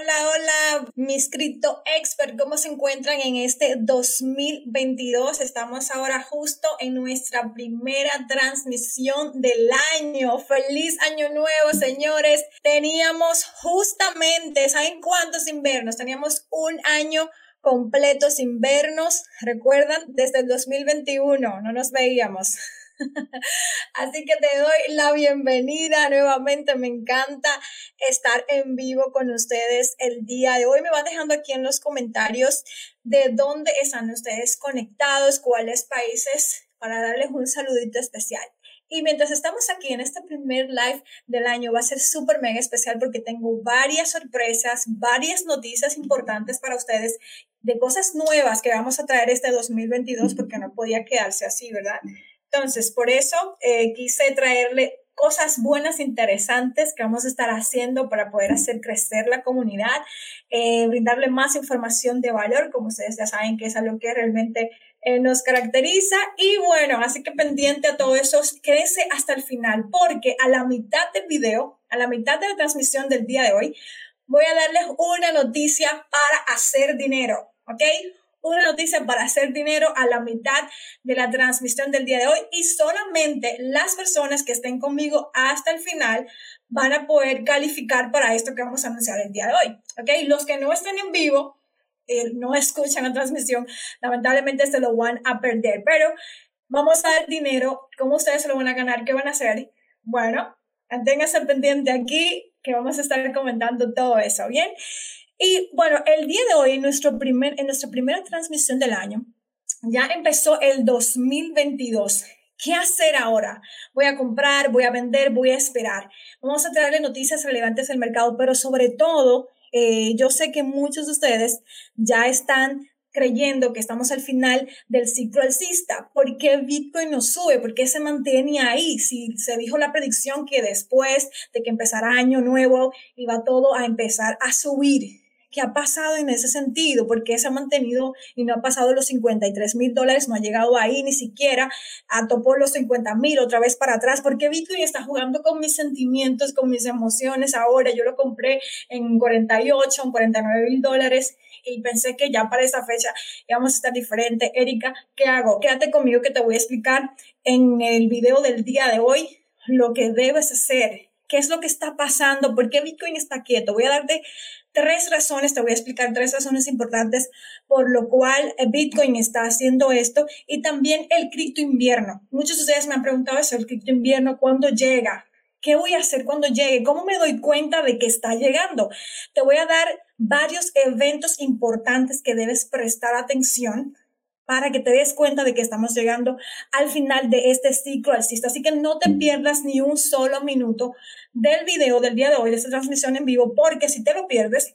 Hola, hola, mis cripto expert, ¿cómo se encuentran en este 2022? Estamos ahora justo en nuestra primera transmisión del año. Feliz año nuevo, señores. Teníamos justamente, ¿saben cuántos inviernos? Teníamos un año completo sin vernos. ¿Recuerdan? Desde el 2021 no nos veíamos. Así que te doy la bienvenida nuevamente. Me encanta estar en vivo con ustedes el día de hoy. Me van dejando aquí en los comentarios de dónde están ustedes conectados, cuáles países, para darles un saludito especial. Y mientras estamos aquí en este primer live del año, va a ser súper mega especial porque tengo varias sorpresas, varias noticias importantes para ustedes de cosas nuevas que vamos a traer este 2022 porque no podía quedarse así, ¿verdad? Entonces, por eso eh, quise traerle cosas buenas, interesantes que vamos a estar haciendo para poder hacer crecer la comunidad, eh, brindarle más información de valor, como ustedes ya saben que es algo que realmente eh, nos caracteriza. Y bueno, así que pendiente a todo eso, quédese hasta el final, porque a la mitad del video, a la mitad de la transmisión del día de hoy, voy a darles una noticia para hacer dinero, ¿ok? Una noticia para hacer dinero a la mitad de la transmisión del día de hoy y solamente las personas que estén conmigo hasta el final van a poder calificar para esto que vamos a anunciar el día de hoy. ¿Ok? Los que no estén en vivo, eh, no escuchan la transmisión, lamentablemente se lo van a perder, pero vamos a dar dinero. ¿Cómo ustedes se lo van a ganar? ¿Qué van a hacer? Bueno, manténganse pendiente aquí que vamos a estar comentando todo eso, ¿bien? Y bueno, el día de hoy, en, nuestro primer, en nuestra primera transmisión del año, ya empezó el 2022. ¿Qué hacer ahora? Voy a comprar, voy a vender, voy a esperar. Vamos a traerle noticias relevantes del mercado, pero sobre todo, eh, yo sé que muchos de ustedes ya están creyendo que estamos al final del ciclo alcista. ¿Por qué Bitcoin no sube? ¿Por qué se mantiene ahí? Si se dijo la predicción que después de que empezara año nuevo iba todo a empezar a subir. ¿Qué ha pasado en ese sentido? ¿Por qué se ha mantenido y no ha pasado los 53 mil dólares? No ha llegado ahí ni siquiera, a topó los 50 mil otra vez para atrás. ¿Por qué Bitcoin está jugando con mis sentimientos, con mis emociones ahora? Yo lo compré en 48, en 49 mil dólares y pensé que ya para esa fecha íbamos a estar diferente. Erika, ¿qué hago? Quédate conmigo que te voy a explicar en el video del día de hoy lo que debes hacer. ¿Qué es lo que está pasando? ¿Por qué Bitcoin está quieto? Voy a darte tres razones, te voy a explicar tres razones importantes por lo cual Bitcoin está haciendo esto y también el cripto invierno. Muchos de ustedes me han preguntado eso, el cripto invierno, ¿cuándo llega? ¿Qué voy a hacer cuando llegue? ¿Cómo me doy cuenta de que está llegando? Te voy a dar varios eventos importantes que debes prestar atención para que te des cuenta de que estamos llegando al final de este ciclo alcista. Así que no te pierdas ni un solo minuto del video del día de hoy, de esta transmisión en vivo, porque si te lo pierdes,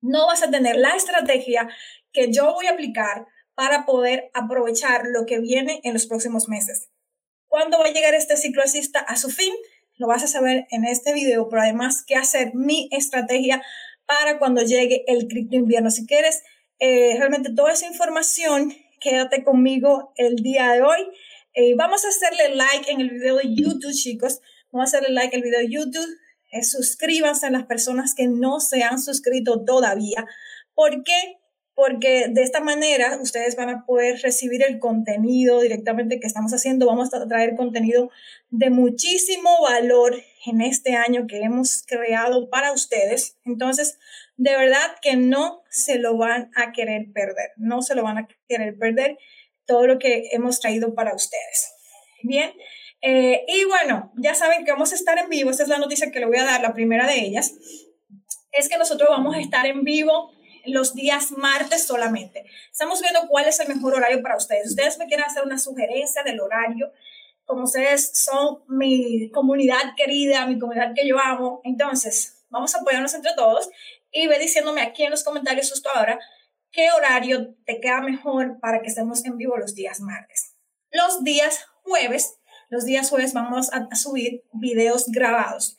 no vas a tener la estrategia que yo voy a aplicar para poder aprovechar lo que viene en los próximos meses. ¿Cuándo va a llegar este ciclo alcista a su fin? Lo vas a saber en este video, pero además qué hacer mi estrategia para cuando llegue el cripto invierno. Si quieres eh, realmente toda esa información quédate conmigo el día de hoy. Eh, vamos a hacerle like en el video de YouTube, chicos. Vamos a hacerle like al video de YouTube. Eh, suscríbanse a las personas que no se han suscrito todavía. ¿Por qué? Porque de esta manera ustedes van a poder recibir el contenido directamente que estamos haciendo. Vamos a traer contenido de muchísimo valor en este año que hemos creado para ustedes. Entonces, de verdad que no se lo van a querer perder, no se lo van a querer perder todo lo que hemos traído para ustedes. Bien, eh, y bueno, ya saben que vamos a estar en vivo, esta es la noticia que le voy a dar, la primera de ellas, es que nosotros vamos a estar en vivo los días martes solamente. Estamos viendo cuál es el mejor horario para ustedes. Ustedes me quieren hacer una sugerencia del horario, como ustedes son mi comunidad querida, mi comunidad que yo amo, entonces vamos a apoyarnos entre todos y ve diciéndome aquí en los comentarios justo ahora qué horario te queda mejor para que estemos en vivo los días martes. Los días jueves, los días jueves vamos a subir videos grabados.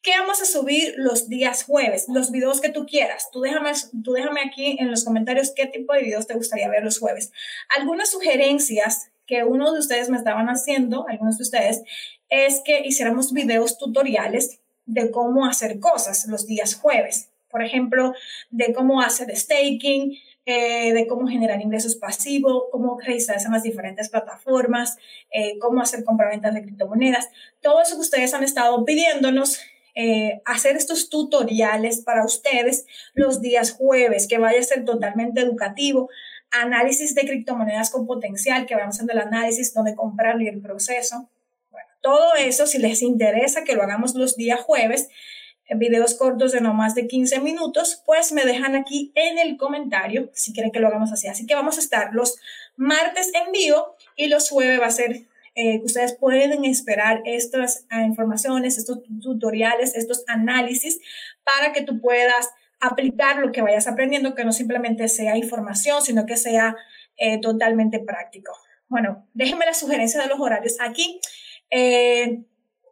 ¿Qué vamos a subir los días jueves? Los videos que tú quieras. Tú déjame, tú déjame aquí en los comentarios qué tipo de videos te gustaría ver los jueves. Algunas sugerencias que uno de ustedes me estaban haciendo, algunos de ustedes, es que hiciéramos videos tutoriales de cómo hacer cosas los días jueves. Por ejemplo, de cómo hacer staking, eh, de cómo generar ingresos pasivos, cómo registrarse en las diferentes plataformas, eh, cómo hacer compraventas de criptomonedas. Todo eso que ustedes han estado pidiéndonos, eh, hacer estos tutoriales para ustedes los días jueves, que vaya a ser totalmente educativo. Análisis de criptomonedas con potencial, que vamos haciendo el análisis, dónde comprarlo y el proceso. Todo eso, si les interesa que lo hagamos los días jueves, videos cortos de no más de 15 minutos, pues me dejan aquí en el comentario si quieren que lo hagamos así. Así que vamos a estar los martes en vivo y los jueves va a ser eh, que ustedes pueden esperar estas ah, informaciones, estos tutoriales, estos análisis para que tú puedas aplicar lo que vayas aprendiendo, que no simplemente sea información, sino que sea eh, totalmente práctico. Bueno, déjenme la sugerencia de los horarios aquí. Eh,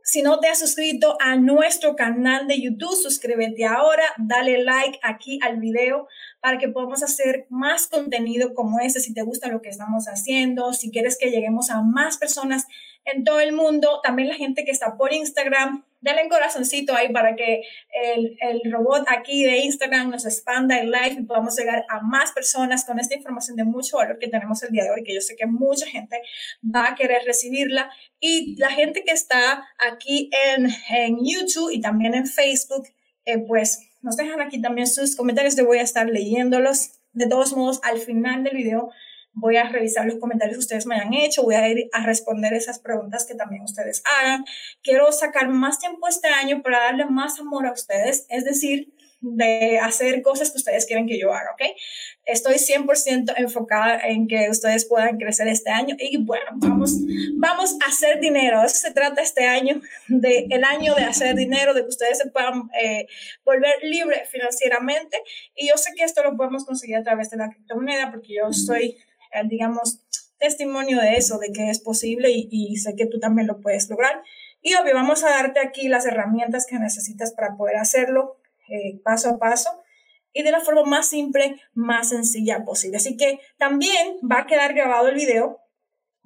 si no te has suscrito a nuestro canal de YouTube, suscríbete ahora, dale like aquí al video para que podamos hacer más contenido como este, si te gusta lo que estamos haciendo, si quieres que lleguemos a más personas en todo el mundo, también la gente que está por Instagram, un corazoncito ahí para que el, el, robot aquí de Instagram nos expanda el live y podamos llegar a más personas con esta información de mucho valor que tenemos el día de hoy, que yo sé que mucha gente va a querer recibirla. Y la gente que está aquí en, en YouTube y también en Facebook, eh, pues nos dejan aquí también sus comentarios, yo voy a estar leyéndolos. De todos modos, al final del video voy a revisar los comentarios que ustedes me hayan hecho, voy a ir a responder esas preguntas que también ustedes hagan. Quiero sacar más tiempo este año para darle más amor a ustedes, es decir, de hacer cosas que ustedes quieren que yo haga, ¿ok? Estoy 100% enfocada en que ustedes puedan crecer este año y bueno, vamos, vamos a hacer dinero. Eso se trata este año, de el año de hacer dinero, de que ustedes se puedan eh, volver libre financieramente y yo sé que esto lo podemos conseguir a través de la criptomoneda porque yo soy digamos, testimonio de eso, de que es posible y, sé que tú también lo puedes lograr. Y obvio, vamos a darte aquí las herramientas que necesitas para poder hacerlo eh, paso a paso y de la forma más simple, más sencilla posible. Así que también va a quedar grabado el video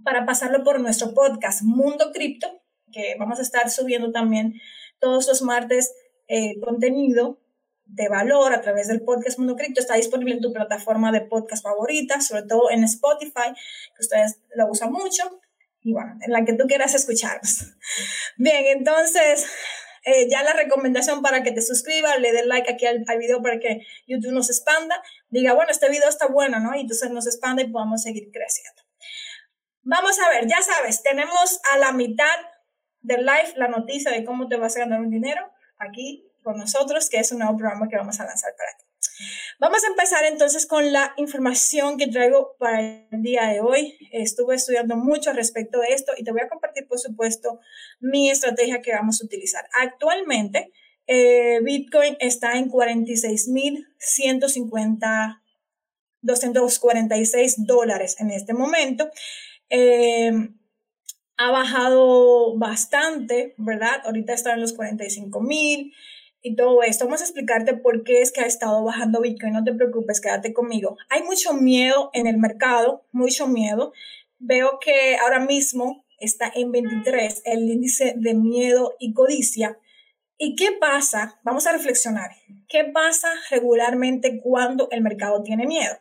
para pasarlo por nuestro podcast Mundo Cripto, que vamos a estar subiendo también todos los martes eh, contenido de valor a través del podcast Mundo Cripto. Está disponible en tu plataforma de podcast favorita, sobre todo en Spotify, que ustedes lo usan mucho, y bueno, en la que tú quieras escucharnos. Bien, entonces, eh, ya la recomendación para que te suscribas, le des like aquí al, al, video para que YouTube nos expanda, diga, bueno, este video está bueno, ¿no? Y entonces nos expanda y podamos seguir creciendo. Vamos a ver, ya sabes, tenemos a la mitad del live la noticia de cómo te vas a ganar un dinero. Aquí con nosotros, que es un nuevo programa que vamos a lanzar para ti. Vamos a empezar entonces con la información que traigo para el día de hoy. Estuve estudiando mucho respecto a esto y te voy a compartir, por supuesto, mi estrategia que vamos a utilizar. Actualmente, eh, Bitcoin está en 46.150, 246 dólares en este momento. Eh, ha bajado bastante, ¿verdad? Ahorita está en los 45 mil y todo esto. Vamos a explicarte por qué es que ha estado bajando Bitcoin. No te preocupes, quédate conmigo. Hay mucho miedo en el mercado, mucho miedo. Veo que ahora mismo está en 23 el índice de miedo y codicia. ¿Y qué pasa? Vamos a reflexionar. ¿Qué pasa regularmente cuando el mercado tiene miedo?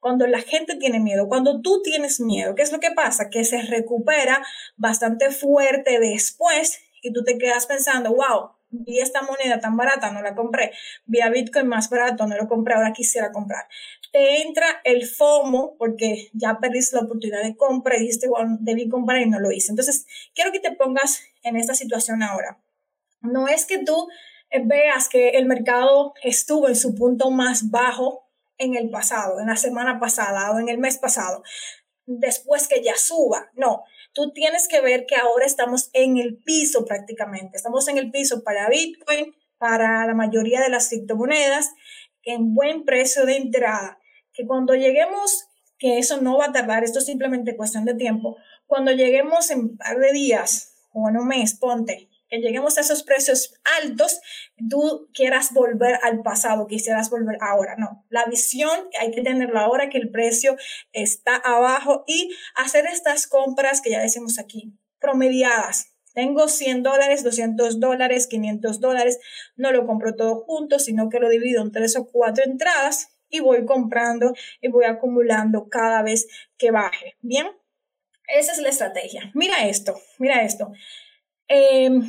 Cuando la gente tiene miedo, cuando tú tienes miedo, ¿qué es lo que pasa? Que se recupera bastante fuerte después y tú te quedas pensando, wow, vi esta moneda tan barata, no la compré, vi a Bitcoin más barato, no lo compré, ahora quisiera comprar. Te entra el FOMO porque ya perdiste la oportunidad de compra y dijiste, bueno, debí comprar y no lo hice. Entonces, quiero que te pongas en esta situación ahora. No es que tú eh, veas que el mercado estuvo en su punto más bajo en el pasado, en la semana pasada o en el mes pasado, después que ya suba. No, tú tienes que ver que ahora estamos en el piso prácticamente. Estamos en el piso para Bitcoin, para la mayoría de las criptomonedas, en buen precio de entrada. Que cuando lleguemos, que eso no va a tardar, esto es simplemente cuestión de tiempo, cuando lleguemos en un par de días o en un mes, ponte, que lleguemos a esos precios altos, tú quieras volver al pasado, quisieras volver ahora. No, la visión hay que tenerla ahora que el precio está abajo y hacer estas compras que ya decimos aquí, promediadas. Tengo 100 dólares, 200 dólares, 500 dólares, no lo compro todo junto, sino que lo divido en tres o cuatro entradas y voy comprando y voy acumulando cada vez que baje. Bien, esa es la estrategia. Mira esto, mira esto. Em,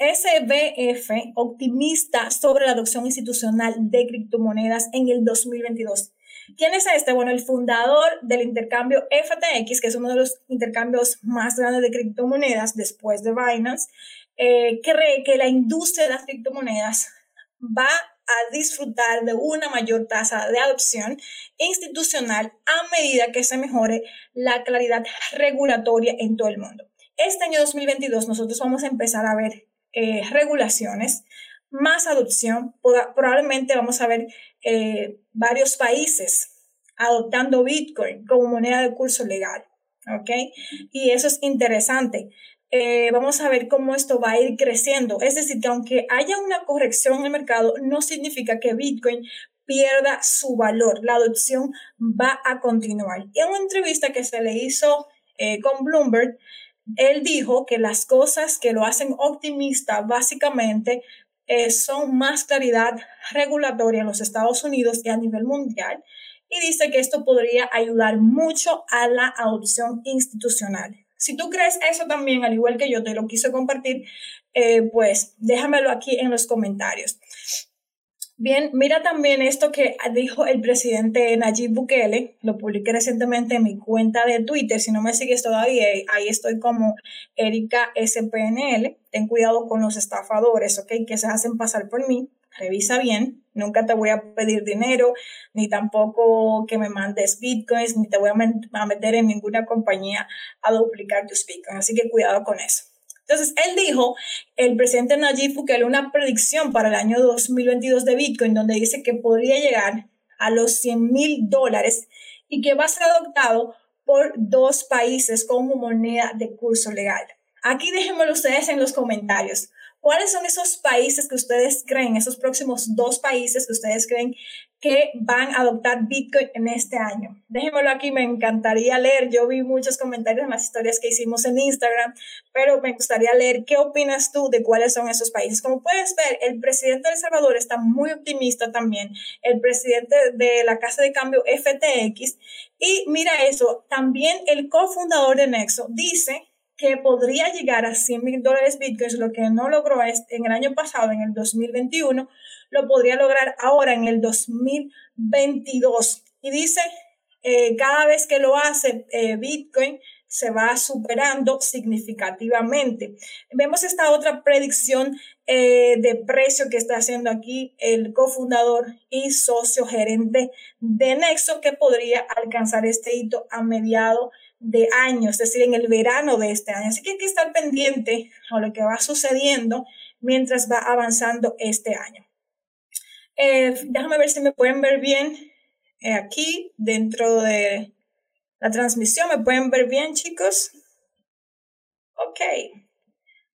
SBF optimista sobre la adopción institucional de criptomonedas en el 2022. ¿Quién es este? Bueno, el fundador del intercambio FTX, que es uno de los intercambios más grandes de criptomonedas después de Binance, eh, cree que la industria de las criptomonedas va a disfrutar de una mayor tasa de adopción institucional a medida que se mejore la claridad regulatoria en todo el mundo. Este año 2022 nosotros vamos a empezar a ver eh, regulaciones, más adopción, probablemente vamos a ver eh, varios países adoptando Bitcoin como moneda de curso legal, ¿ok? Y eso es interesante. Eh, vamos a ver cómo esto va a ir creciendo. Es decir, que aunque haya una corrección en el mercado, no significa que Bitcoin pierda su valor. La adopción va a continuar. Y en una entrevista que se le hizo con Bloomberg, él dijo que las cosas que lo hacen optimista básicamente eh, son más claridad regulatoria en los Estados Unidos y a nivel mundial y dice que esto podría ayudar mucho a la adopción institucional. Si tú crees eso también, al igual que yo te lo quise compartir, eh, pues déjamelo aquí en los comentarios. Bien, mira también esto que dijo el presidente Nayib Bukele, lo publiqué recientemente en mi cuenta de Twitter, si no me sigues todavía, ahí estoy como Erika SPNL, ten cuidado con los estafadores, ¿ok? Que se hacen pasar por mí, revisa bien, nunca te voy a pedir dinero, ni tampoco que me mandes bitcoins, ni te voy a meter en ninguna compañía a duplicar tus bitcoins, así que cuidado con eso. Entonces, él dijo, el presidente Nayib Bukele, una predicción para el año 2022 de Bitcoin, donde dice que podría llegar a los 100 mil dólares y que va a ser adoptado por dos países como moneda de curso legal. Aquí déjenmelo ustedes en los comentarios. ¿Cuáles son esos países que ustedes creen, esos próximos dos países que ustedes creen que van a adoptar Bitcoin en este año? Déjenmelo aquí, me encantaría leer. Yo vi muchos comentarios en las historias que hicimos en Instagram, pero me gustaría leer qué opinas tú de cuáles son esos países. Como puedes ver, el presidente de El Salvador está muy optimista también, el presidente de la Casa de Cambio FTX. Y mira eso, también el cofundador de Nexo dice que podría llegar a 100 mil dólares bitcoins, lo que no logró en el año pasado, en el 2021, lo podría lograr ahora en el 2022. Y dice, eh, cada vez que lo hace eh, Bitcoin, se va superando significativamente. Vemos esta otra predicción eh, de precio que está haciendo aquí el cofundador y socio gerente de Nexo, que podría alcanzar este hito a mediado de año, es decir, en el verano de este año. Así que hay que estar pendiente a lo que va sucediendo mientras va avanzando este año. Eh, déjame ver si me pueden ver bien eh, aquí dentro de la transmisión. ¿Me pueden ver bien, chicos? Ok.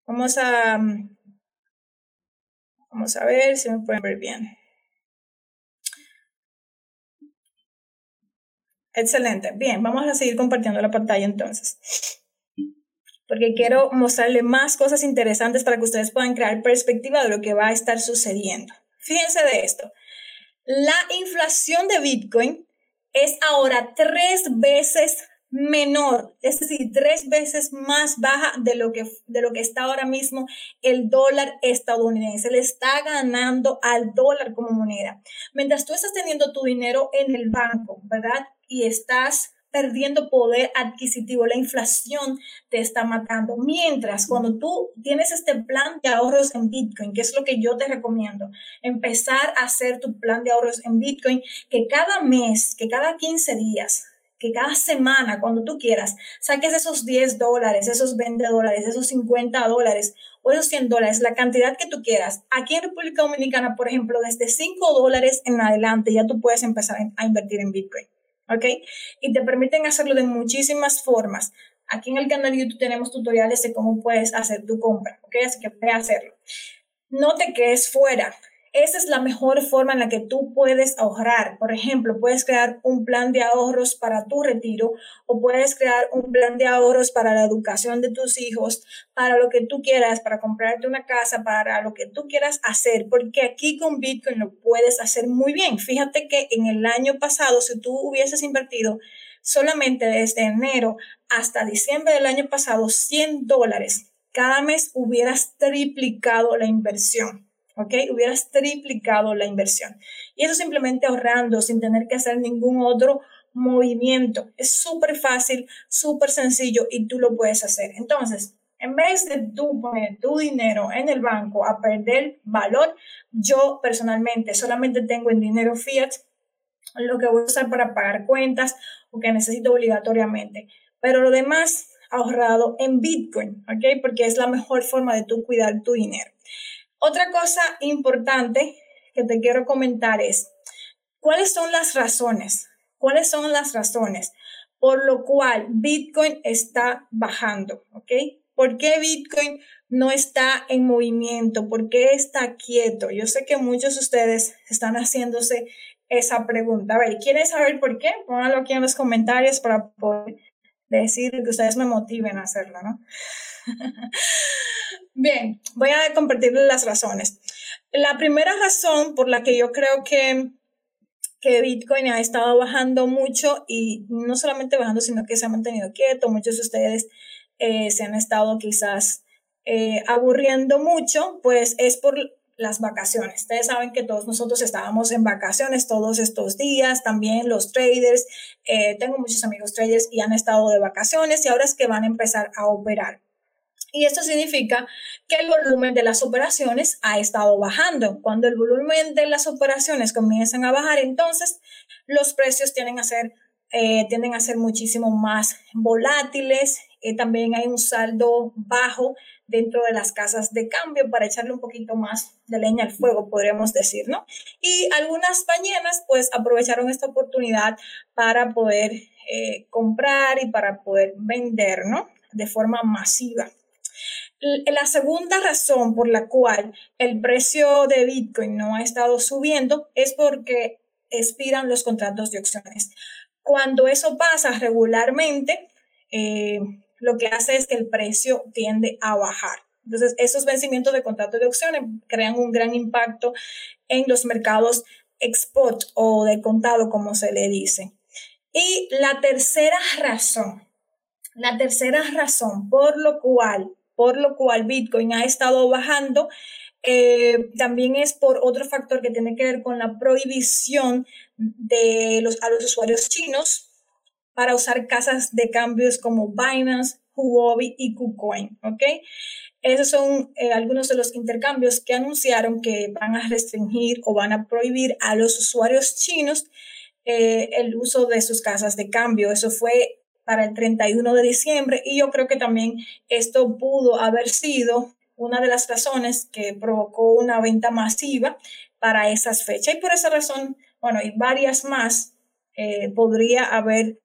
Vamos a, vamos a ver si me pueden ver bien. Excelente. Bien, vamos a seguir compartiendo la pantalla entonces. Porque quiero mostrarle más cosas interesantes para que ustedes puedan crear perspectiva de lo que va a estar sucediendo. Fíjense de esto. La inflación de Bitcoin es ahora tres veces menor, es decir, tres veces más baja de lo que, de lo que está ahora mismo el dólar estadounidense. Le está ganando al dólar como moneda. Mientras tú estás teniendo tu dinero en el banco, ¿verdad? Y estás perdiendo poder adquisitivo, la inflación te está matando. Mientras, cuando tú tienes este plan de ahorros en Bitcoin, que es lo que yo te recomiendo, empezar a hacer tu plan de ahorros en Bitcoin, que cada mes, que cada 15 días, que cada semana, cuando tú quieras, saques esos 10 dólares, esos 20 dólares, esos 50 dólares o esos 100 dólares, la cantidad que tú quieras. Aquí en República Dominicana, por ejemplo, desde 5 dólares en adelante ya tú puedes empezar a invertir en Bitcoin. ¿Ok? Y te permiten hacerlo de muchísimas formas. Aquí en el canal de YouTube tenemos tutoriales de cómo puedes hacer tu compra. ¿Ok? Así que ve a hacerlo. No te quedes fuera. Esa es la mejor forma en la que tú puedes ahorrar. Por ejemplo, puedes crear un plan de ahorros para tu retiro o puedes crear un plan de ahorros para la educación de tus hijos, para lo que tú quieras, para comprarte una casa, para lo que tú quieras hacer, porque aquí con Bitcoin lo puedes hacer muy bien. Fíjate que en el año pasado, si tú hubieses invertido solamente desde enero hasta diciembre del año pasado 100 dólares, cada mes hubieras triplicado la inversión. ¿Ok? Hubieras triplicado la inversión. Y eso simplemente ahorrando sin tener que hacer ningún otro movimiento. Es súper fácil, súper sencillo y tú lo puedes hacer. Entonces, en vez de tú poner tu dinero en el banco a perder valor, yo personalmente solamente tengo en dinero fiat lo que voy a usar para pagar cuentas o que necesito obligatoriamente. Pero lo demás ahorrado en Bitcoin, ¿ok? Porque es la mejor forma de tú cuidar tu dinero. Otra cosa importante que te quiero comentar es, ¿cuáles son las razones? ¿Cuáles son las razones por lo cual Bitcoin está bajando? ¿Ok? ¿Por qué Bitcoin no está en movimiento? ¿Por qué está quieto? Yo sé que muchos de ustedes están haciéndose esa pregunta. A ver, ¿quieren saber por qué? Pónganlo aquí en los comentarios para poder decir que ustedes me motiven a hacerlo, ¿no? Bien, voy a compartirles las razones. La primera razón por la que yo creo que, que Bitcoin ha estado bajando mucho y no solamente bajando, sino que se ha mantenido quieto, muchos de ustedes eh, se han estado quizás eh, aburriendo mucho, pues es por las vacaciones. Ustedes saben que todos nosotros estábamos en vacaciones todos estos días, también los traders, eh, tengo muchos amigos traders y han estado de vacaciones y ahora es que van a empezar a operar. Y esto significa que el volumen de las operaciones ha estado bajando. Cuando el volumen de las operaciones comienzan a bajar, entonces los precios tienden a ser, eh, tienden a ser muchísimo más volátiles. Eh, también hay un saldo bajo dentro de las casas de cambio para echarle un poquito más de leña al fuego, podríamos decir, ¿no? Y algunas ballenas pues aprovecharon esta oportunidad para poder eh, comprar y para poder vender, ¿no? De forma masiva. La segunda razón por la cual el precio de Bitcoin no ha estado subiendo es porque expiran los contratos de opciones. Cuando eso pasa regularmente, eh, lo que hace es que el precio tiende a bajar. Entonces, esos vencimientos de contratos de opciones crean un gran impacto en los mercados export o de contado, como se le dice. Y la tercera razón, la tercera razón por lo cual por lo cual Bitcoin ha estado bajando. Eh, también es por otro factor que tiene que ver con la prohibición de los, a los usuarios chinos para usar casas de cambios como Binance, Huobi y KuCoin, ¿ok? Esos son eh, algunos de los intercambios que anunciaron que van a restringir o van a prohibir a los usuarios chinos eh, el uso de sus casas de cambio. Eso fue para el 31 de diciembre y yo creo que también esto pudo haber sido una de las razones que provocó una venta masiva para esas fechas. Y por esa razón, bueno, y varias más, eh, podría haber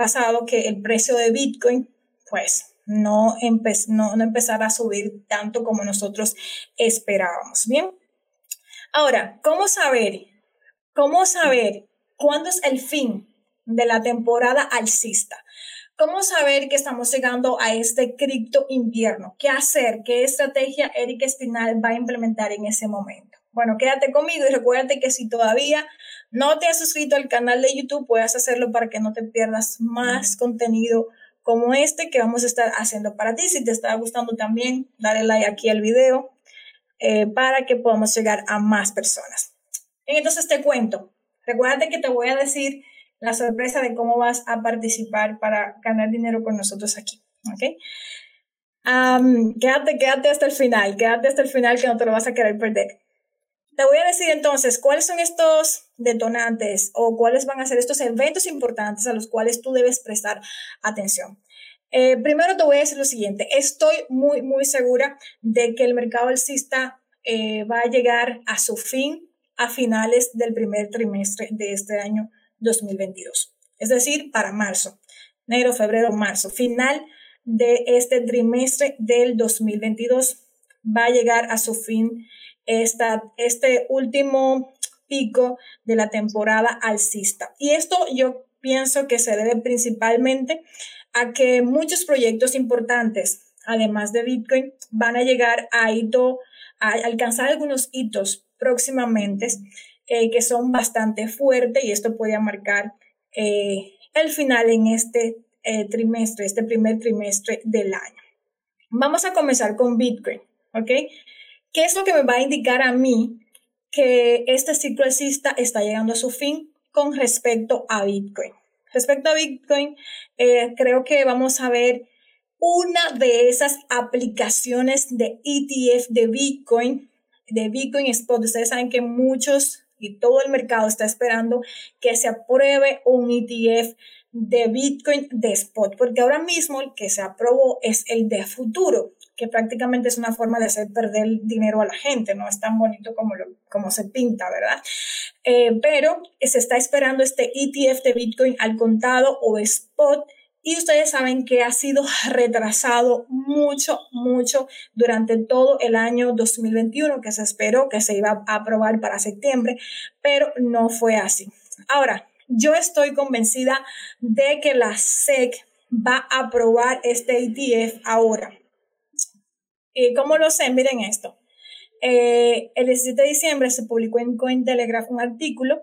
pasado que el precio de Bitcoin, pues, no, no, no empezara a subir tanto como nosotros esperábamos. Bien. Ahora, ¿cómo saber? ¿Cómo saber cuándo es el fin de la temporada alcista? ¿Cómo saber que estamos llegando a este cripto invierno? ¿Qué hacer? ¿Qué estrategia Erika Espinal va a implementar en ese momento? Bueno, quédate conmigo y recuérdate que si todavía no te has suscrito al canal de YouTube, puedes hacerlo para que no te pierdas más contenido como este que vamos a estar haciendo para ti. Si te está gustando también, dale like aquí al video eh, para que podamos llegar a más personas. Entonces te cuento, recuérdate que te voy a decir la sorpresa de cómo vas a participar para ganar dinero con nosotros aquí. ¿Ok? quédate, quédate hasta el final, quédate hasta el final que no te lo vas a querer perder. Te voy a decir entonces cuáles son estos detonantes o cuáles van a ser estos eventos importantes a los cuales tú debes prestar atención. Eh, primero te voy a decir lo siguiente, estoy muy, muy segura de que el mercado alcista eh, va a llegar a su fin a finales del primer trimestre de este año 2022. Es decir, para marzo, enero, febrero, marzo, final de este trimestre del 2022 va a llegar a su fin esta, este último pico de la temporada alcista. Y esto yo pienso que se debe principalmente a que muchos proyectos importantes, además de Bitcoin, van a llegar a hito, a alcanzar algunos hitos próximamente eh, que son bastante fuertes y esto puede marcar eh, el final en este eh, trimestre, este primer trimestre del año. Vamos a comenzar con Bitcoin, ¿ok? ¿Qué es lo que me va a indicar a mí que este ciclo alcista está llegando a su fin con respecto a Bitcoin? Respecto a Bitcoin, eh, creo que vamos a ver una de esas aplicaciones de ETF de Bitcoin, de Bitcoin Spot. Ustedes saben que muchos y todo el mercado está esperando que se apruebe un ETF de Bitcoin de spot, porque ahora mismo el que se aprobó es el de futuro, que prácticamente es una forma de hacer perder dinero a la gente, no es tan bonito como, como se pinta, ¿verdad? Eh, pero se está esperando este ETF de Bitcoin al contado o spot. Y ustedes saben que ha sido retrasado mucho, mucho durante todo el año 2021, que se esperó que se iba a aprobar para septiembre, pero no fue así. Ahora, yo estoy convencida de que la SEC va a aprobar este ETF ahora. ¿Y cómo lo sé? Miren esto. Eh, el 17 de diciembre se publicó en Cointelegraph un artículo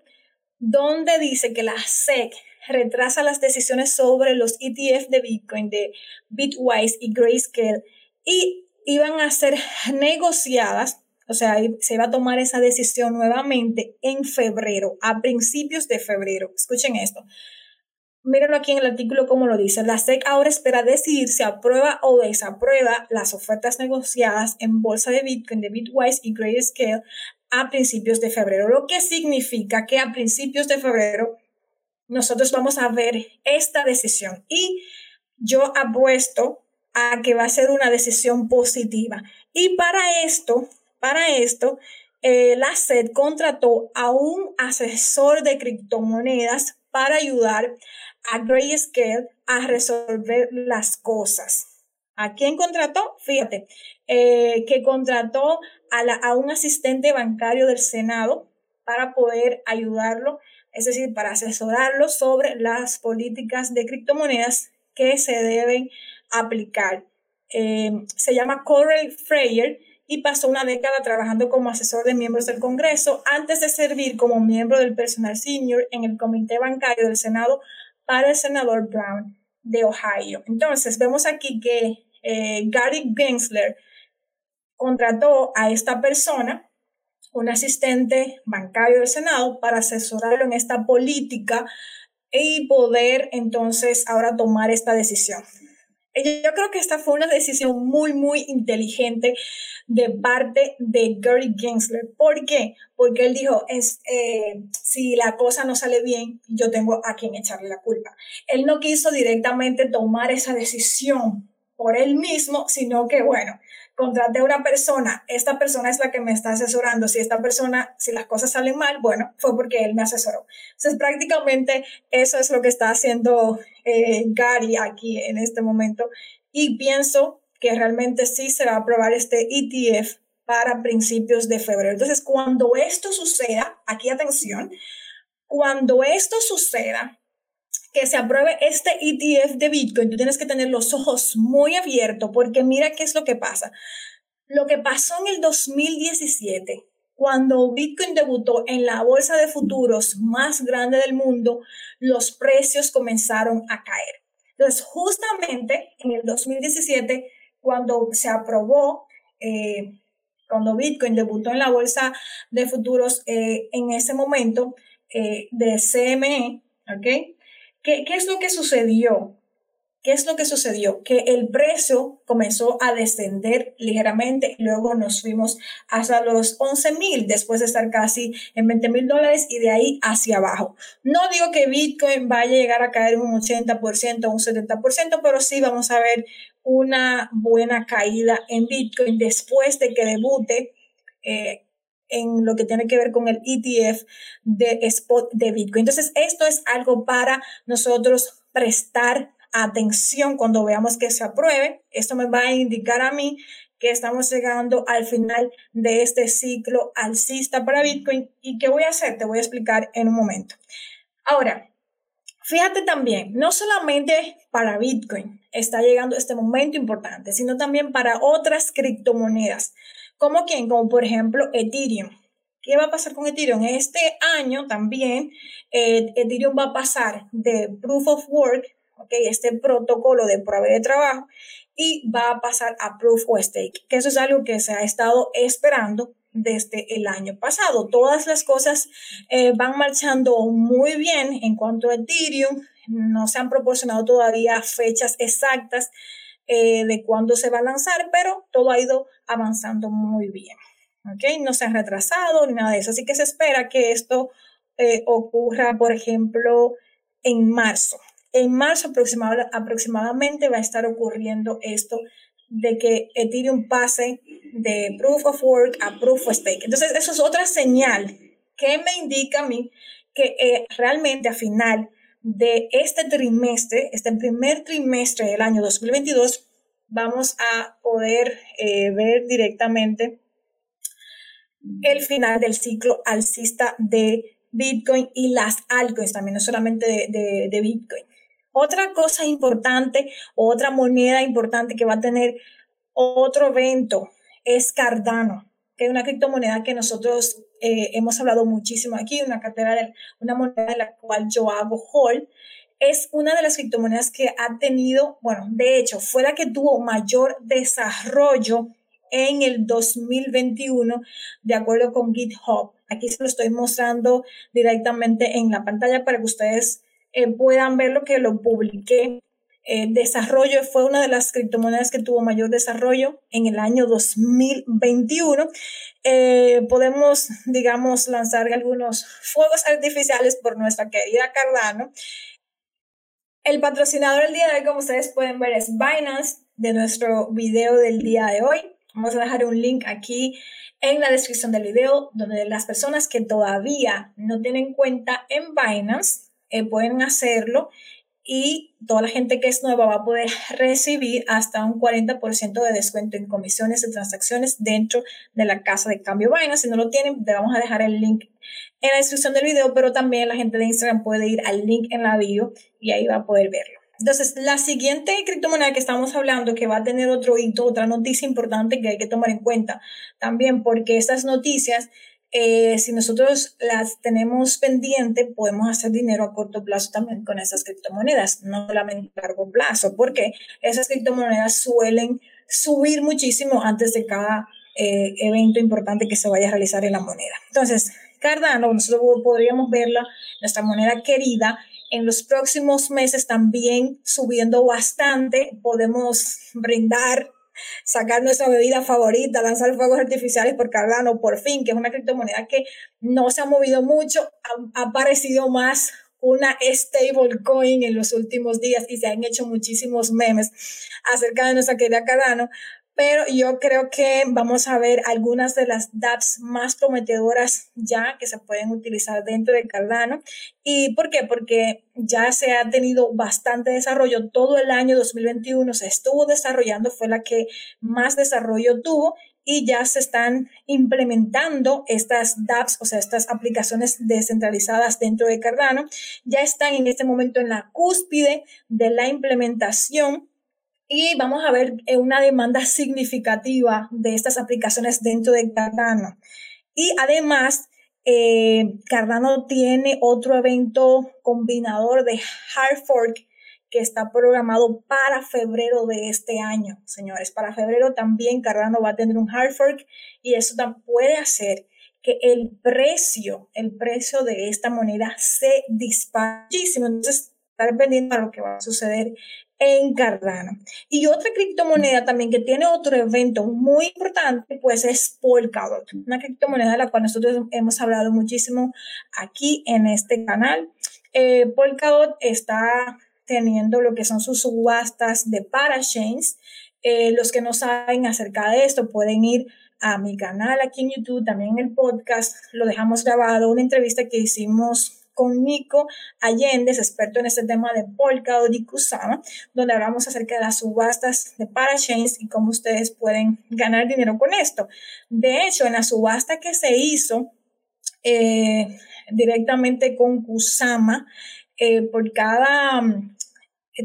donde dice que la SEC retrasa las decisiones sobre los ETF de Bitcoin de Bitwise y Grayscale y iban a ser negociadas o sea, se va a tomar esa decisión nuevamente en febrero, a principios de febrero. Escuchen esto. Mírenlo aquí en el artículo como lo dice. La SEC ahora espera decidir si aprueba o desaprueba las ofertas negociadas en bolsa de Bitcoin de Bitwise y Grayscale a principios de febrero, lo que significa que a principios de febrero nosotros vamos a ver esta decisión y yo apuesto a que va a ser una decisión positiva. Y para esto, para esto, eh, la SED contrató a un asesor de criptomonedas para ayudar a Grayscale a resolver las cosas. ¿A quién contrató? Fíjate, eh, que contrató a, un asistente bancario del Senado para poder ayudarlo, es decir, para asesorarlo sobre las políticas de criptomonedas que se deben aplicar. Eh, se llama Corey Freyer y pasó una década trabajando como asesor de miembros del Congreso antes de servir como miembro del personal senior en el Comité Bancario del Senado para el senador Brown de Ohio. Entonces, vemos aquí que eh, Gary Gensler contrató a esta persona, un asistente bancario del Senado, para asesorarlo en esta política y poder entonces ahora tomar esta decisión. Yo creo que esta fue una decisión muy, muy inteligente de parte de Gary Gensler. ¿Por qué? Porque él dijo, es, eh, si la cosa no sale bien, yo tengo a quien echarle la culpa. Él no quiso directamente tomar esa decisión por él mismo, sino que, bueno, contraté a una persona, esta persona es la que me está asesorando, si esta persona, si las cosas salen mal, bueno, fue porque él me asesoró. Entonces, prácticamente eso es lo que está haciendo eh, Gary aquí en este momento y pienso que realmente sí se va a aprobar este ETF para principios de febrero. Entonces, cuando esto suceda, aquí atención, cuando esto suceda, que se apruebe este ETF de Bitcoin, tú tienes que tener los ojos muy abiertos porque mira qué es lo que pasa. Lo que pasó en el 2017, cuando Bitcoin debutó en la bolsa de futuros más grande del mundo, los precios comenzaron a caer. Entonces, justamente en el 2017, cuando se aprobó, eh, cuando Bitcoin debutó en la bolsa de futuros, eh, en ese momento eh, de CME, ¿ok? ¿Qué, ¿Qué, es lo que sucedió? ¿Qué es lo que sucedió? Que el precio comenzó a descender ligeramente y luego nos fuimos hasta los 11 mil después de estar casi en 20 mil dólares y de ahí hacia abajo. No digo que Bitcoin vaya a llegar a caer un 80% o un 70%, pero sí vamos a ver una buena caída en Bitcoin después de que debute. Eh, en lo que tiene que ver con el ETF de spot de Bitcoin. Entonces, esto es algo para nosotros prestar atención cuando veamos que se apruebe. Esto me va a indicar a mí que estamos llegando al final de este ciclo alcista para Bitcoin. ¿Y qué voy a hacer? Te voy a explicar en un momento. Ahora, fíjate también, no solamente para Bitcoin está llegando este momento importante, sino también para otras criptomonedas. ¿Como quién? Como por ejemplo Ethereum. ¿Qué va a pasar con Ethereum? Este año también eh, Ethereum va a pasar de Proof of Work, okay, este protocolo de prueba de trabajo, y va a pasar a Proof of Stake, que eso es algo que se ha estado esperando desde el año pasado. Todas las cosas eh, van marchando muy bien en cuanto a Ethereum. No se han proporcionado todavía fechas exactas eh, de cuándo se va a lanzar, pero todo ha ido avanzando muy bien. ¿okay? No se ha retrasado ni nada de eso. Así que se espera que esto eh, ocurra, por ejemplo, en marzo. En marzo aproximadamente va a estar ocurriendo esto de que Ethereum pase de Proof of Work a Proof of Stake. Entonces, eso es otra señal que me indica a mí que eh, realmente a final de este trimestre, este primer trimestre del año 2022, vamos a poder eh, ver directamente el final del ciclo alcista de Bitcoin y las altcoins también, no solamente de, de Bitcoin. Otra cosa importante, otra moneda importante que va a tener otro evento es Cardano, que es una criptomoneda que nosotros eh, hemos hablado muchísimo aquí, una cartera de una moneda de la cual yo hago hold. Es una de las criptomonedas que ha tenido, bueno, de hecho, fue la que tuvo mayor desarrollo en el 2021, de acuerdo con GitHub. Aquí se lo estoy mostrando directamente en la pantalla para que ustedes eh, puedan ver lo que lo publiqué. El desarrollo fue una de las criptomonedas que tuvo mayor desarrollo en el año 2021. Eh, podemos, digamos, lanzar algunos fuegos artificiales por nuestra querida Cardano. El patrocinador del día de hoy, como ustedes pueden ver, es Binance de nuestro video del día de hoy. Vamos a dejar un link aquí en la descripción del video donde las personas que todavía no tienen cuenta en Binance eh, pueden hacerlo y toda la gente que es nueva va a poder recibir hasta un 40% de descuento en comisiones de transacciones dentro de la casa de cambio Binance. Si no lo tienen, te vamos a dejar el link en la descripción del video, pero también la gente de Instagram puede ir al link en la bio y ahí va a poder verlo. Entonces, la siguiente criptomoneda que estamos hablando, que va a tener otro hito, otra noticia importante que hay que tomar en cuenta también, porque estas noticias, eh, si nosotros las tenemos pendiente, podemos hacer dinero a corto plazo también con esas criptomonedas, no solamente a largo plazo, porque esas criptomonedas suelen subir muchísimo antes de cada eh, evento importante que se vaya a realizar en la moneda. Entonces, Cardano, nosotros podríamos verla, nuestra moneda querida, en los próximos meses también subiendo bastante. Podemos brindar, sacar nuestra bebida favorita, lanzar fuegos artificiales por Cardano, por fin, que es una criptomoneda que no se ha movido mucho, ha, aparecido más una stablecoin en los últimos días y se han hecho muchísimos memes acerca de nuestra querida Cardano, pero yo creo que vamos a ver algunas de las dApps más prometedoras ya que se pueden utilizar dentro de Cardano. ¿Y por qué? Porque ya se ha tenido bastante desarrollo. Todo el año 2021 se estuvo desarrollando, fue la que más desarrollo tuvo y ya se están implementando estas dApps, o sea, estas aplicaciones descentralizadas dentro de Cardano. Ya están en este momento en la cúspide de la implementación y vamos a ver eh, una demanda significativa de estas aplicaciones dentro de Cardano. Y además, eh, Cardano tiene otro evento combinador de hard fork que está programado para febrero de este año, señores. Para febrero también Cardano va a tener un hard fork y eso puede hacer que el precio, el precio de esta moneda se dispare Entonces, estar pendiente a lo que va a suceder en Cardano. Y otra criptomoneda también que tiene otro evento muy importante, pues es Polkadot, una criptomoneda de la cual nosotros hemos hablado muchísimo aquí en este canal. Eh, Polkadot está teniendo lo que son sus subastas de parachains. Eh, los que no saben acerca de esto pueden ir a mi canal aquí en YouTube, también en el podcast, lo dejamos grabado, una entrevista que hicimos con Nico Allende, experto en este tema de Polkadot y Kusama, donde hablamos acerca de las subastas de parachains y cómo ustedes pueden ganar dinero con esto. De hecho, en la subasta que se hizo eh, directamente con Kusama, eh, por cada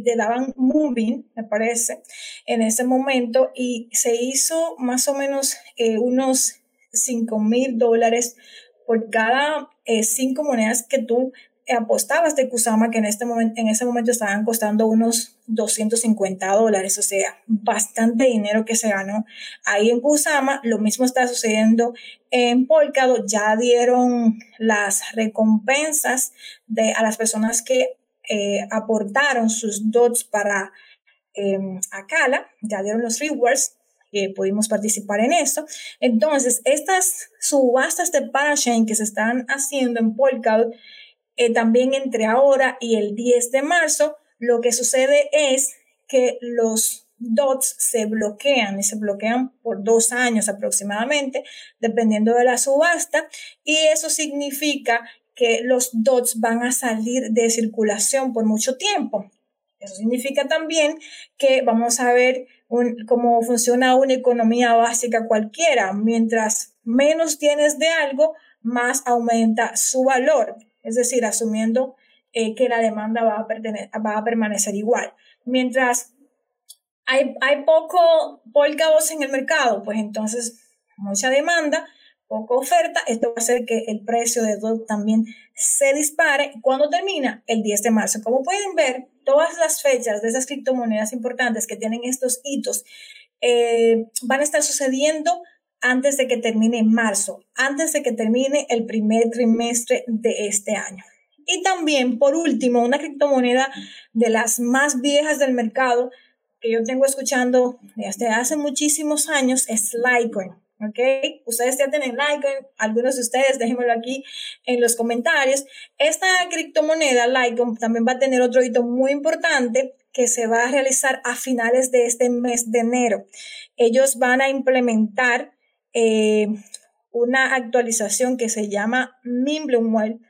te daban moving, me parece, en ese momento y se hizo más o menos eh, unos 5 mil dólares por cada eh, cinco monedas que tú apostabas de Kusama, que en, este momento, en ese momento estaban costando unos 250 dólares, o sea, bastante dinero que se ganó ahí en Kusama. Lo mismo está sucediendo en Polkadot, ya dieron las recompensas de, a las personas que eh, aportaron sus dots para eh, Akala, ya dieron los rewards, eh, pudimos participar en eso. Entonces, estas subastas de Parachain que se están haciendo en Polkadot, eh, también entre ahora y el 10 de marzo, lo que sucede es que los dots se bloquean y se bloquean por dos años aproximadamente, dependiendo de la subasta, y eso significa que los dots van a salir de circulación por mucho tiempo. Eso significa también que vamos a ver cómo funciona una economía básica cualquiera. Mientras menos tienes de algo, más aumenta su valor. Es decir, asumiendo eh, que la demanda va a, permanecer igual. Mientras hay, hay poco polkados en el mercado, pues entonces mucha demanda, poca oferta, esto va a hacer que el precio de DOT también se dispare. ¿Cuándo termina? El 10 de marzo. Como pueden ver, todas las fechas de esas criptomonedas importantes que tienen estos hitos eh, van a estar sucediendo antes de que termine marzo, antes de que termine el primer trimestre de este año. Y también, por último, una criptomoneda de las más viejas del mercado que yo tengo escuchando desde hace muchísimos años es Litecoin. ¿Ok? Ustedes ya tienen Litecoin, algunos de ustedes déjenmelo aquí en los comentarios. Esta criptomoneda Litecoin también va a tener otro hito muy importante que se va a realizar a finales de este mes de enero. Ellos van a implementar eh, una actualización que se llama Mimblewell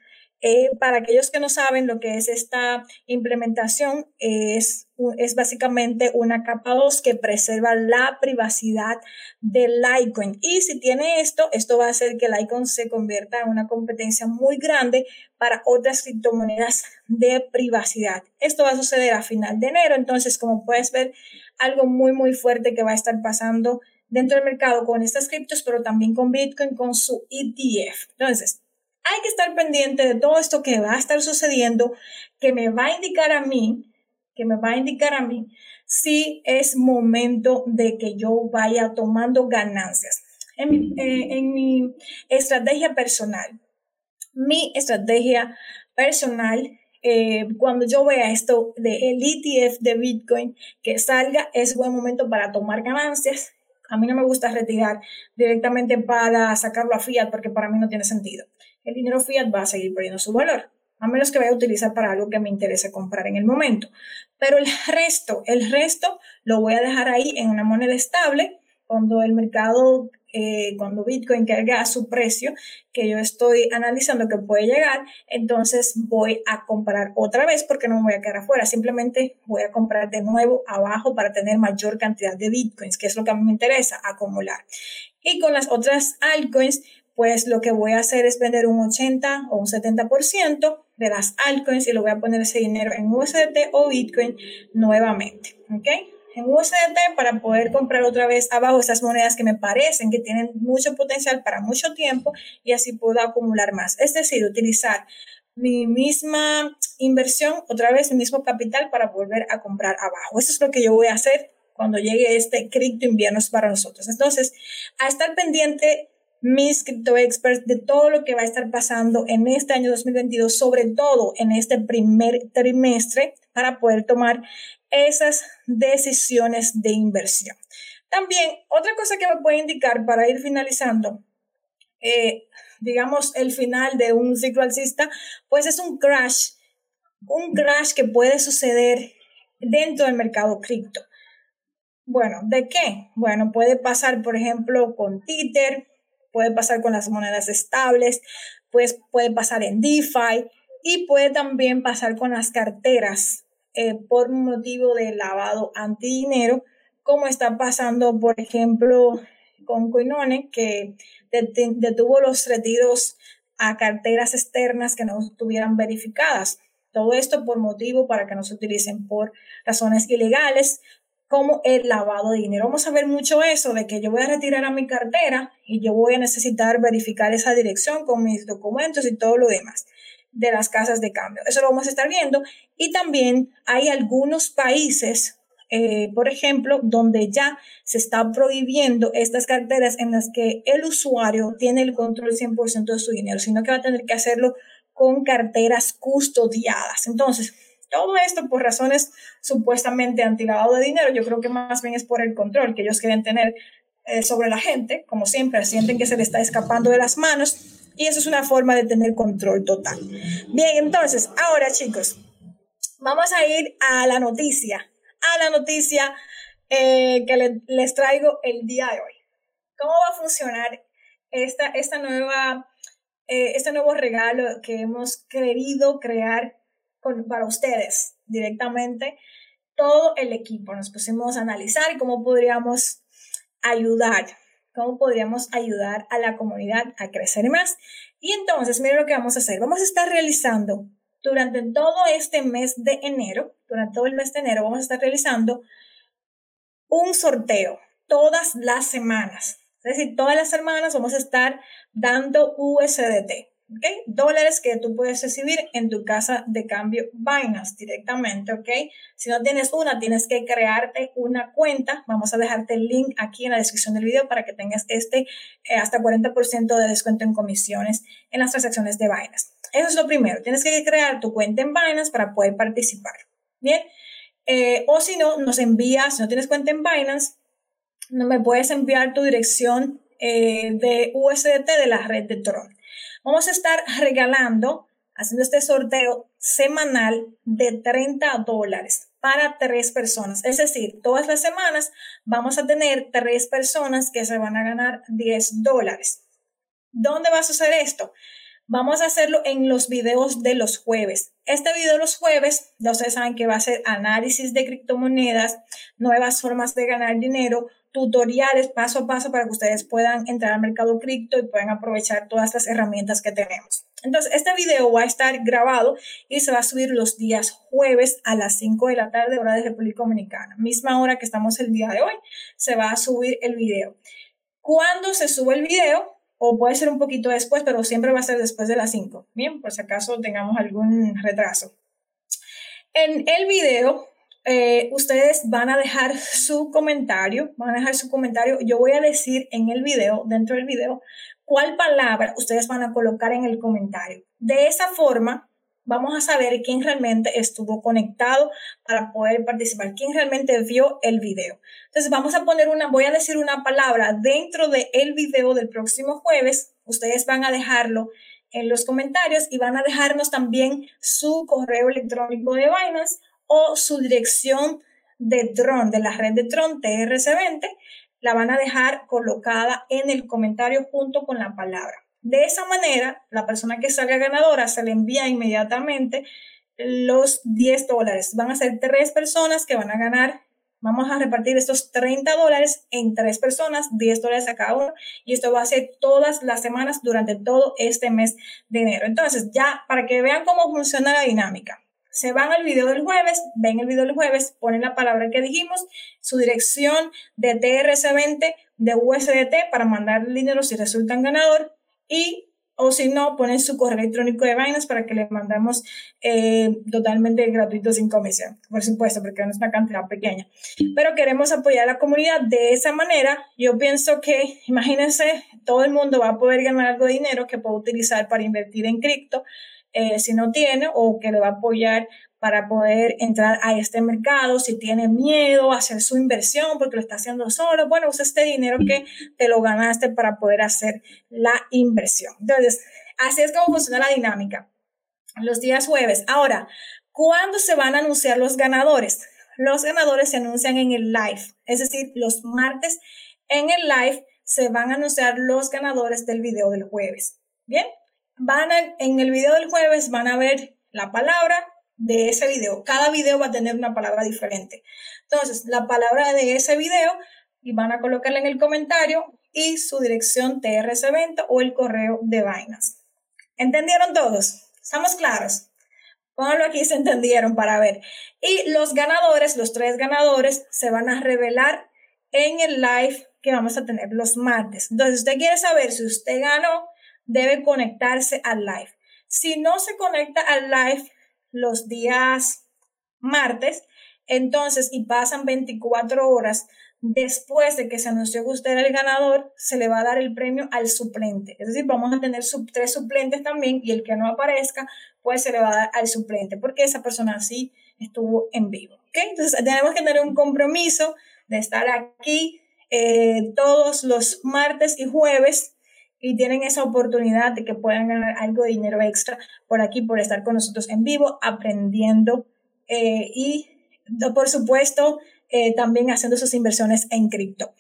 eh, para aquellos que no saben lo que es esta implementación, es, es básicamente una capa 2 que preserva la privacidad del Litecoin. Y si tiene esto, esto va a hacer que Litecoin se convierta en una competencia muy grande para otras criptomonedas de privacidad. Esto va a suceder a final de enero, entonces como puedes ver, algo muy, muy fuerte que va a estar pasando dentro del mercado con estas criptos, pero también con Bitcoin, con su ETF. Entonces, hay que estar pendiente de todo esto que va a estar sucediendo, que me va a indicar a mí, que me va a indicar a mí si es momento de que yo vaya tomando ganancias. En mi, eh, estrategia personal, mi estrategia personal eh, cuando yo vea esto del ETF de Bitcoin que salga, es buen momento para tomar ganancias. A mí no me gusta retirar directamente para sacarlo a fiat porque para mí no tiene sentido el dinero fiat va a seguir perdiendo su valor, a menos que vaya a utilizar para algo que me interese comprar en el momento. Pero el resto, el resto lo voy a dejar ahí en una moneda estable cuando el mercado, eh, cuando Bitcoin caiga a su precio, que yo estoy analizando que puede llegar, entonces voy a comprar otra vez porque no me voy a quedar afuera, simplemente voy a comprar de nuevo abajo para tener mayor cantidad de Bitcoins, que es lo que a mí me interesa, acumular. Y con las otras altcoins, pues lo que voy a hacer es vender un 80 o un 70% de las altcoins y lo voy a poner ese dinero en USDT o Bitcoin nuevamente, ¿ok? En USDT para poder comprar otra vez abajo esas monedas que me parecen que tienen mucho potencial para mucho tiempo y así puedo acumular más. Es decir, utilizar mi misma inversión, otra vez mi mismo capital para volver a comprar abajo. Eso es lo que yo voy a hacer cuando llegue este cripto invierno para nosotros. Entonces, a estar pendiente mis cripto experts de todo lo que va a estar pasando en este año 2022, sobre todo en este primer trimestre, para poder tomar esas decisiones de inversión. También, otra cosa que me puede indicar para ir finalizando, eh, digamos, el final de un ciclo alcista, pues es un crash, un crash que puede suceder dentro del mercado cripto. Bueno, ¿de qué? Bueno, puede pasar, por ejemplo, con Tether, puede pasar con las monedas estables, pues puede pasar en DeFi, y puede también pasar con las carteras eh, por motivo de lavado antidinero, como está pasando, por ejemplo, con Coinone, que detuvo los retiros a carteras externas que no estuvieran verificadas. Todo esto por motivo para que no se utilicen por razones ilegales como el lavado de dinero. Vamos a ver mucho eso de que yo voy a retirar a mi cartera y yo voy a necesitar verificar esa dirección con mis documentos y todo lo demás de las casas de cambio. Eso lo vamos a estar viendo. Y también hay algunos países, eh, por ejemplo, donde ya se está prohibiendo estas carteras en las que el usuario tiene el control 100% de su dinero, sino que va a tener que hacerlo con carteras custodiadas. Entonces, todo esto por razones supuestamente antilavado de dinero, yo creo que más bien es por el control que ellos quieren tener eh, sobre la gente, como siempre, sienten que se le está escapando de las manos y eso es una forma de tener control total. Bien, entonces, ahora chicos, vamos a ir a la noticia, a la noticia eh, que les traigo el día de hoy. ¿Cómo va a funcionar esta, esta nueva eh, este nuevo regalo que hemos querido crear para ustedes directamente, todo el equipo. Nos pusimos a analizar cómo podríamos ayudar, cómo podríamos ayudar a la comunidad a crecer más. Y entonces, miren lo que vamos a hacer. Vamos a estar realizando durante todo este mes de enero, durante todo el mes de enero, vamos a estar realizando un sorteo todas las semanas. Es decir, todas las semanas vamos a estar dando USDT, ¿ok? Dólares que tú puedes recibir en tu casa de cambio Binance directamente, ¿ok? Si no tienes una, tienes que crearte una cuenta. Vamos a dejarte el link aquí en la descripción del video para que tengas este eh, hasta 40% de descuento en comisiones en las transacciones de Binance. Eso es lo primero. Tienes que crear tu cuenta en Binance para poder participar. Bien. Eh, o si no, nos envías, si no tienes cuenta en Binance, me puedes enviar tu dirección eh, de USDT de la red de Tron. Vamos a estar regalando, haciendo este sorteo semanal de 30 dólares para tres personas. Es decir, todas las semanas vamos a tener tres personas que se van a ganar 10 dólares. ¿Dónde va a suceder esto? Vamos a hacerlo en los videos de los jueves. Este video de los jueves, ya ustedes saben que va a ser análisis de criptomonedas, nuevas formas de ganar dinero, tutoriales paso a paso para que ustedes puedan entrar al mercado cripto y puedan aprovechar todas las herramientas que tenemos. Entonces, este video va a estar grabado y se va a subir los días jueves a las 5 de la tarde, hora de República Dominicana. Misma hora que estamos el día de hoy, se va a subir el video. Cuando se sube el video, o puede ser un poquito después, pero siempre va a ser después de las 5. Bien, por si acaso tengamos algún retraso. En el video eh, ustedes van a dejar su comentario, van a dejar su comentario. Yo voy a decir en el video, dentro del video, cuál palabra ustedes van a colocar en el comentario. De esa forma, vamos a saber quién realmente estuvo conectado para poder participar, quién realmente vio el video. Entonces, vamos a poner una, voy a decir una palabra dentro del el video del próximo jueves. Ustedes van a dejarlo en los comentarios y van a dejarnos también su correo electrónico de Binance o su dirección de Tron, de la red de Tron TRC20, la van a dejar colocada en el comentario junto con la palabra. De esa manera, la persona que salga ganadora se le envía inmediatamente los 10 dólares. Van a ser tres personas que van a ganar. Vamos a repartir estos 30 dólares en tres personas, 10 dólares a cada uno. Y esto va a ser todas las semanas durante todo este mes de enero. Entonces, ya para que vean cómo funciona la dinámica se van al video del jueves, ven el video del jueves, ponen la palabra que dijimos, su dirección de TRC20 de USDT para mandar el dinero si resultan ganador y o si no, ponen su correo electrónico de Binance para que les mandamos eh, totalmente gratuito sin comisión, por supuesto, porque no es una cantidad pequeña. Pero queremos apoyar a la comunidad de esa manera. Yo pienso que, imagínense, todo el mundo va a poder ganar algo de dinero que puede utilizar para invertir en cripto eh, si no tiene o que le va a apoyar para poder entrar a este mercado, si tiene miedo a hacer su inversión porque lo está haciendo solo, bueno, usa este dinero que te lo ganaste para poder hacer la inversión. Entonces, así es como funciona la dinámica. Los días jueves. Ahora, ¿cuándo se van a anunciar los ganadores? Los ganadores se anuncian en el live, es decir, los martes en el live se van a anunciar los ganadores del video del jueves. Bien, van en el video del jueves van a ver la palabra de ese video. Cada video va a tener una palabra diferente. Entonces, la palabra de ese video y van a colocarla en el comentario y su dirección TRS Evento o el correo de vainas. ¿Entendieron todos? ¿Estamos claros? Pónganlo aquí si entendieron para ver. Y los ganadores, los tres ganadores, se van a revelar en el live que vamos a tener los martes. Entonces, usted quiere saber si usted ganó, debe conectarse al live. Si no se conecta al live los días martes, entonces, y pasan 24 horas después de que se anunció que usted era el ganador, se le va a dar el premio al suplente. Es decir, vamos a tener tres suplentes también y el que no aparezca, pues se le va a dar al suplente, porque esa persona sí estuvo en vivo. ¿okay? Entonces, tenemos que tener un compromiso de estar aquí eh, todos los martes y jueves y tienen esa oportunidad de que puedan ganar algo de dinero extra por aquí, por estar con nosotros en vivo, aprendiendo eh, y, por supuesto, eh, también haciendo sus inversiones en cripto.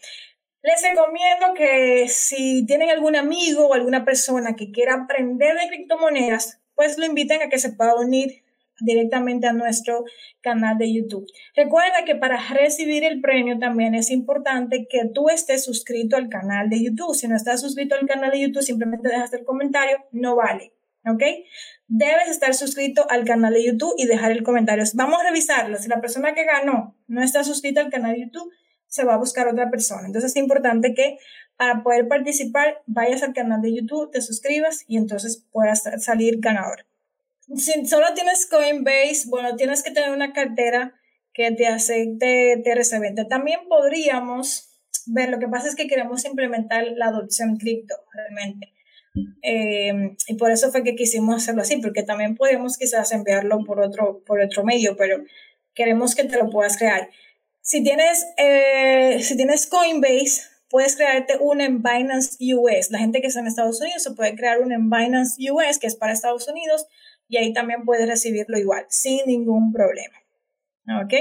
Les recomiendo que si tienen algún amigo o alguna persona que quiera aprender de criptomonedas, pues lo inviten a que se pueda unir directamente a nuestro canal de YouTube. Recuerda que para recibir el premio también es importante que tú estés suscrito al canal de YouTube. Si no estás suscrito al canal de YouTube, simplemente dejas el comentario, no vale. ¿Ok? Debes estar suscrito al canal de YouTube y dejar el comentario. Vamos a revisarlo. Si la persona que ganó no está suscrita al canal de YouTube, se va a buscar otra persona. Entonces es importante que para poder participar vayas al canal de YouTube, te suscribas y entonces puedas salir ganador. Si solo tienes Coinbase, bueno, tienes que tener una cartera que te acepte TRC20. También podríamos ver, lo que pasa es que queremos implementar la adopción cripto realmente. Em, y por eso fue que quisimos hacerlo así, porque también podemos quizás enviarlo por otro, por otro medio, pero queremos que te lo puedas crear. Si tienes, eh, si tienes Coinbase, puedes crearte una en Binance US. La gente que está en Estados Unidos se puede crear una en Binance US, que es para Estados Unidos, y ahí también puedes recibirlo igual, sin ningún problema. ¿Ok?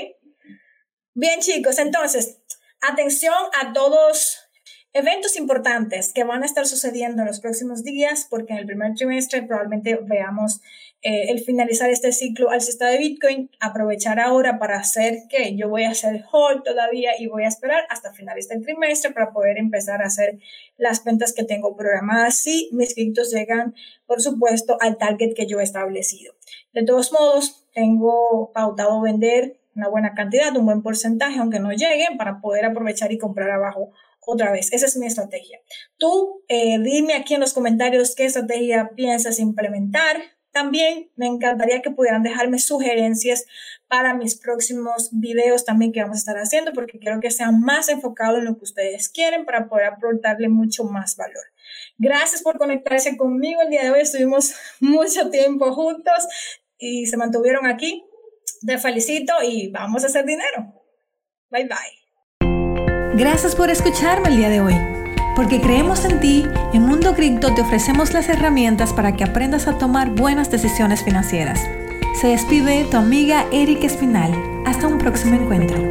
Bien, chicos, entonces, atención a todos Eventos importantes que van a estar sucediendo en los próximos días, porque en el primer trimestre probablemente veamos eh, el finalizar este ciclo alcista de Bitcoin, aprovechar ahora para hacer que yo voy a hacer hold todavía y voy a esperar hasta finalizar el trimestre para poder empezar a hacer las ventas que tengo programadas si mis criptos llegan, por supuesto, al target que yo he establecido. De todos modos, tengo pautado vender una buena cantidad, un buen porcentaje, aunque no lleguen, para poder aprovechar y comprar abajo otra vez. Esa es mi estrategia. Tú eh, dime aquí en los comentarios qué estrategia piensas implementar. También me encantaría que pudieran dejarme sugerencias para mis próximos videos también que vamos a estar haciendo porque quiero que sea más enfocado en lo que ustedes quieren para poder aportarle mucho más valor. Gracias por conectarse conmigo el día de hoy. Estuvimos mucho tiempo juntos y se mantuvieron aquí. Te felicito y vamos a hacer dinero. Bye bye. Gracias por escucharme el día de hoy. Porque creemos en ti, en Mundo Cripto te ofrecemos las herramientas para que aprendas a tomar buenas decisiones financieras. Se despide tu amiga Erika Espinal. Hasta un próximo encuentro.